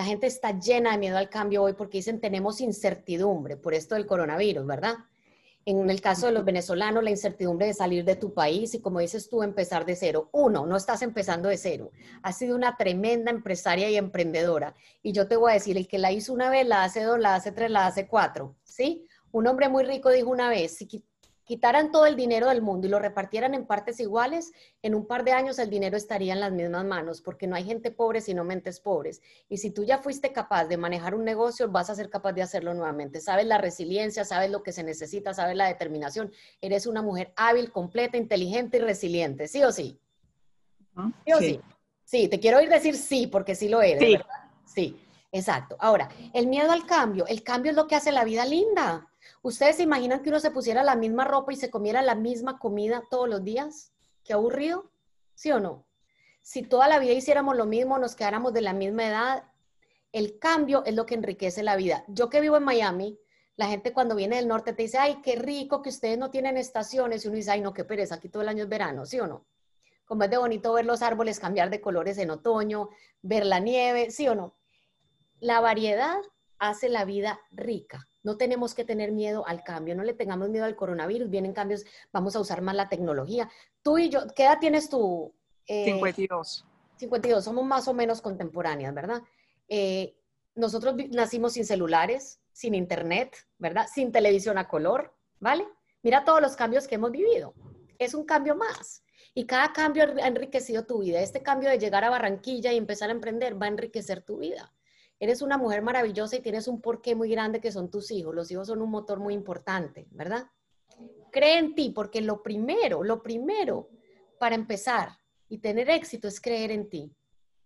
La gente está llena de miedo al cambio hoy porque dicen tenemos incertidumbre por esto del coronavirus, ¿verdad? En el caso de los venezolanos, la incertidumbre de salir de tu país y, como dices tú, empezar de cero. Uno, no estás empezando de cero. Has sido una tremenda empresaria y emprendedora. Y yo te voy a decir, el que la hizo una vez, la hace dos, la hace tres, la hace cuatro. ¿Sí? Un hombre muy rico dijo una vez, si quitaran todo el dinero del mundo y lo repartieran en partes iguales, en un par de años el dinero estaría en las mismas manos, porque no hay gente pobre sino mentes pobres. Y si tú ya fuiste capaz de manejar un negocio, vas a ser capaz de hacerlo nuevamente. Sabes la resiliencia, sabes lo que se necesita, sabes la determinación. Eres una mujer hábil, completa, inteligente y resiliente, ¿sí o sí? ¿Sí o sí? sí? te quiero oír decir sí, porque sí lo eres, sí. ¿verdad? Sí, exacto. Ahora, el miedo al cambio, el cambio es lo que hace la vida linda. ¿Ustedes se imaginan que uno se pusiera la misma ropa y se comiera la misma comida todos los días? ¿Qué aburrido? ¿Sí o no? Si toda la vida hiciéramos lo mismo, nos quedáramos de la misma edad, el cambio es lo que enriquece la vida. Yo que vivo en Miami, la gente cuando viene del norte te dice, ay, qué rico que ustedes no tienen estaciones. Y uno dice, ay, no, qué pereza, aquí todo el año es verano, ¿sí o no? Como es de bonito ver los árboles cambiar de colores en otoño, ver la nieve, ¿sí o no? La variedad hace la vida rica. No tenemos que tener miedo al cambio, no le tengamos miedo al coronavirus, vienen cambios, vamos a usar más la tecnología. Tú y yo, ¿qué edad tienes tú? 52. Eh, 52, somos más o menos contemporáneas, ¿verdad? Eh, nosotros nacimos sin celulares, sin internet, ¿verdad? Sin televisión a color, ¿vale? Mira todos los cambios que hemos vivido. Es un cambio más. Y cada cambio ha enriquecido tu vida. Este cambio de llegar a Barranquilla y empezar a emprender va a enriquecer tu vida. Eres una mujer maravillosa y tienes un porqué muy grande que son tus hijos. Los hijos son un motor muy importante, ¿verdad? Cree en ti, porque lo primero, lo primero para empezar y tener éxito es creer en ti.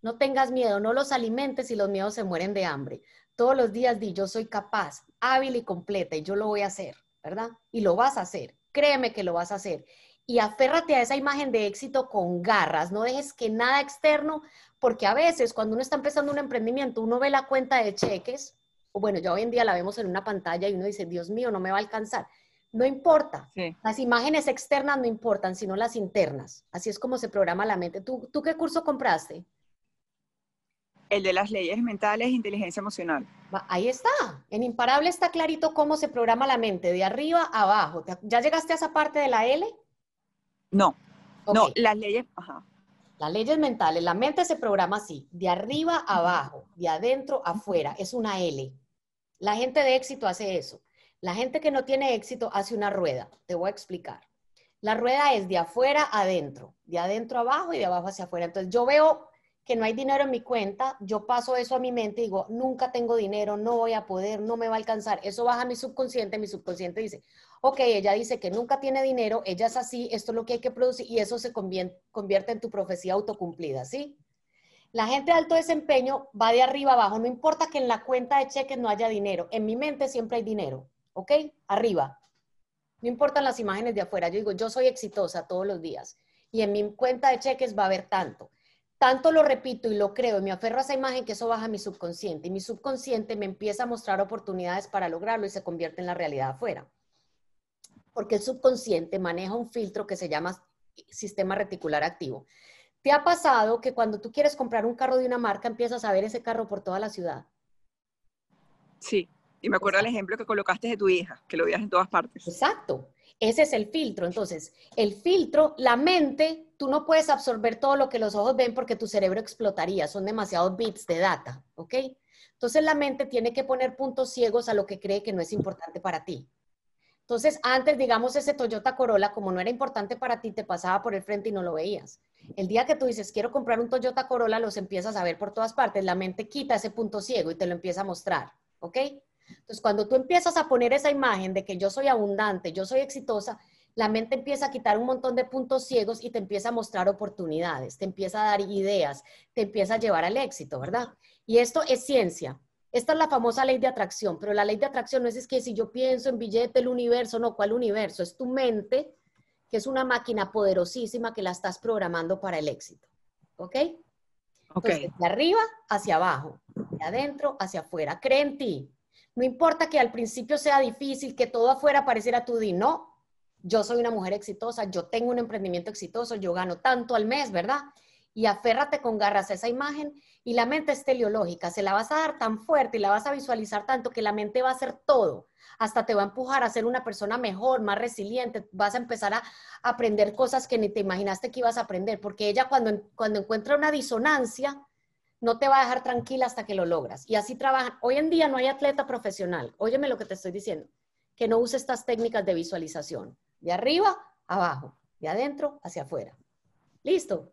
No tengas miedo, no los alimentes y los miedos se mueren de hambre. Todos los días di, yo soy capaz, hábil y completa y yo lo voy a hacer, ¿verdad? Y lo vas a hacer. Créeme que lo vas a hacer y aférrate a esa imagen de éxito con garras, no dejes que nada externo, porque a veces cuando uno está empezando un emprendimiento, uno ve la cuenta de cheques, o bueno, ya hoy en día la vemos en una pantalla y uno dice, Dios mío, no me va a alcanzar. No importa, las imágenes externas no importan, sino las internas. Así es como se programa la mente. ¿Tú, ¿Tú qué curso compraste? El de las leyes mentales e inteligencia emocional. Ahí está. En Imparable está clarito cómo se programa la mente, de arriba a abajo. ¿Ya llegaste a esa parte de la L? No, no, las leyes, ajá. Las leyes mentales, la mente se programa así, de arriba a abajo, de adentro a afuera, es una L. La gente de éxito hace eso. La gente que no tiene éxito hace una rueda. Te voy a explicar. La rueda es de afuera a adentro, de adentro a abajo y de abajo hacia afuera. Entonces yo veo que no hay dinero en mi cuenta, yo paso eso a mi mente y digo, nunca tengo dinero, no voy a poder, no me va a alcanzar. Eso baja a mi subconsciente, mi subconsciente dice, ok, ella dice que nunca tiene dinero, ella es así, esto es lo que hay que producir y eso se convierte en tu profecía autocumplida, ¿sí? La gente de alto desempeño va de arriba abajo, no importa que en la cuenta de cheques no haya dinero, en mi mente siempre hay dinero, ¿ok? Arriba. No importan las imágenes de afuera, yo digo, yo soy exitosa todos los días y en mi cuenta de cheques va a haber tanto. Tanto lo repito y lo creo y me aferro a esa imagen que eso baja a mi subconsciente y mi subconsciente me empieza a mostrar oportunidades para lograrlo y se convierte en la realidad afuera porque el subconsciente maneja un filtro que se llama sistema reticular activo. ¿Te ha pasado que cuando tú quieres comprar un carro de una marca empiezas a ver ese carro por toda la ciudad? Sí, y me acuerdo del ejemplo que colocaste de tu hija, que lo veías en todas partes. Exacto, ese es el filtro. Entonces, el filtro, la mente, tú no puedes absorber todo lo que los ojos ven porque tu cerebro explotaría, son demasiados bits de data, ¿ok? Entonces la mente tiene que poner puntos ciegos a lo que cree que no es importante para ti. Entonces, antes, digamos, ese Toyota Corolla, como no era importante para ti, te pasaba por el frente y no lo veías. El día que tú dices, quiero comprar un Toyota Corolla, los empiezas a ver por todas partes. La mente quita ese punto ciego y te lo empieza a mostrar, ¿ok? Entonces, cuando tú empiezas a poner esa imagen de que yo soy abundante, yo soy exitosa, la mente empieza a quitar un montón de puntos ciegos y te empieza a mostrar oportunidades, te empieza a dar ideas, te empieza a llevar al éxito, ¿verdad? Y esto es ciencia. Esta es la famosa ley de atracción, pero la ley de atracción no es, es que si yo pienso en billete, el universo, no, ¿cuál universo? Es tu mente, que es una máquina poderosísima que la estás programando para el éxito. ¿Ok? Ok. de arriba hacia abajo, de adentro hacia afuera. Cree en ti. No importa que al principio sea difícil, que todo afuera pareciera tu di, no. Yo soy una mujer exitosa, yo tengo un emprendimiento exitoso, yo gano tanto al mes, ¿verdad? y aférrate con garras a esa imagen y la mente es teleológica, se la vas a dar tan fuerte y la vas a visualizar tanto que la mente va a hacer todo, hasta te va a empujar a ser una persona mejor, más resiliente, vas a empezar a aprender cosas que ni te imaginaste que ibas a aprender, porque ella cuando, cuando encuentra una disonancia, no te va a dejar tranquila hasta que lo logras. Y así trabajan. Hoy en día no hay atleta profesional, óyeme lo que te estoy diciendo, que no use estas técnicas de visualización, de arriba abajo, de adentro hacia afuera. Listo.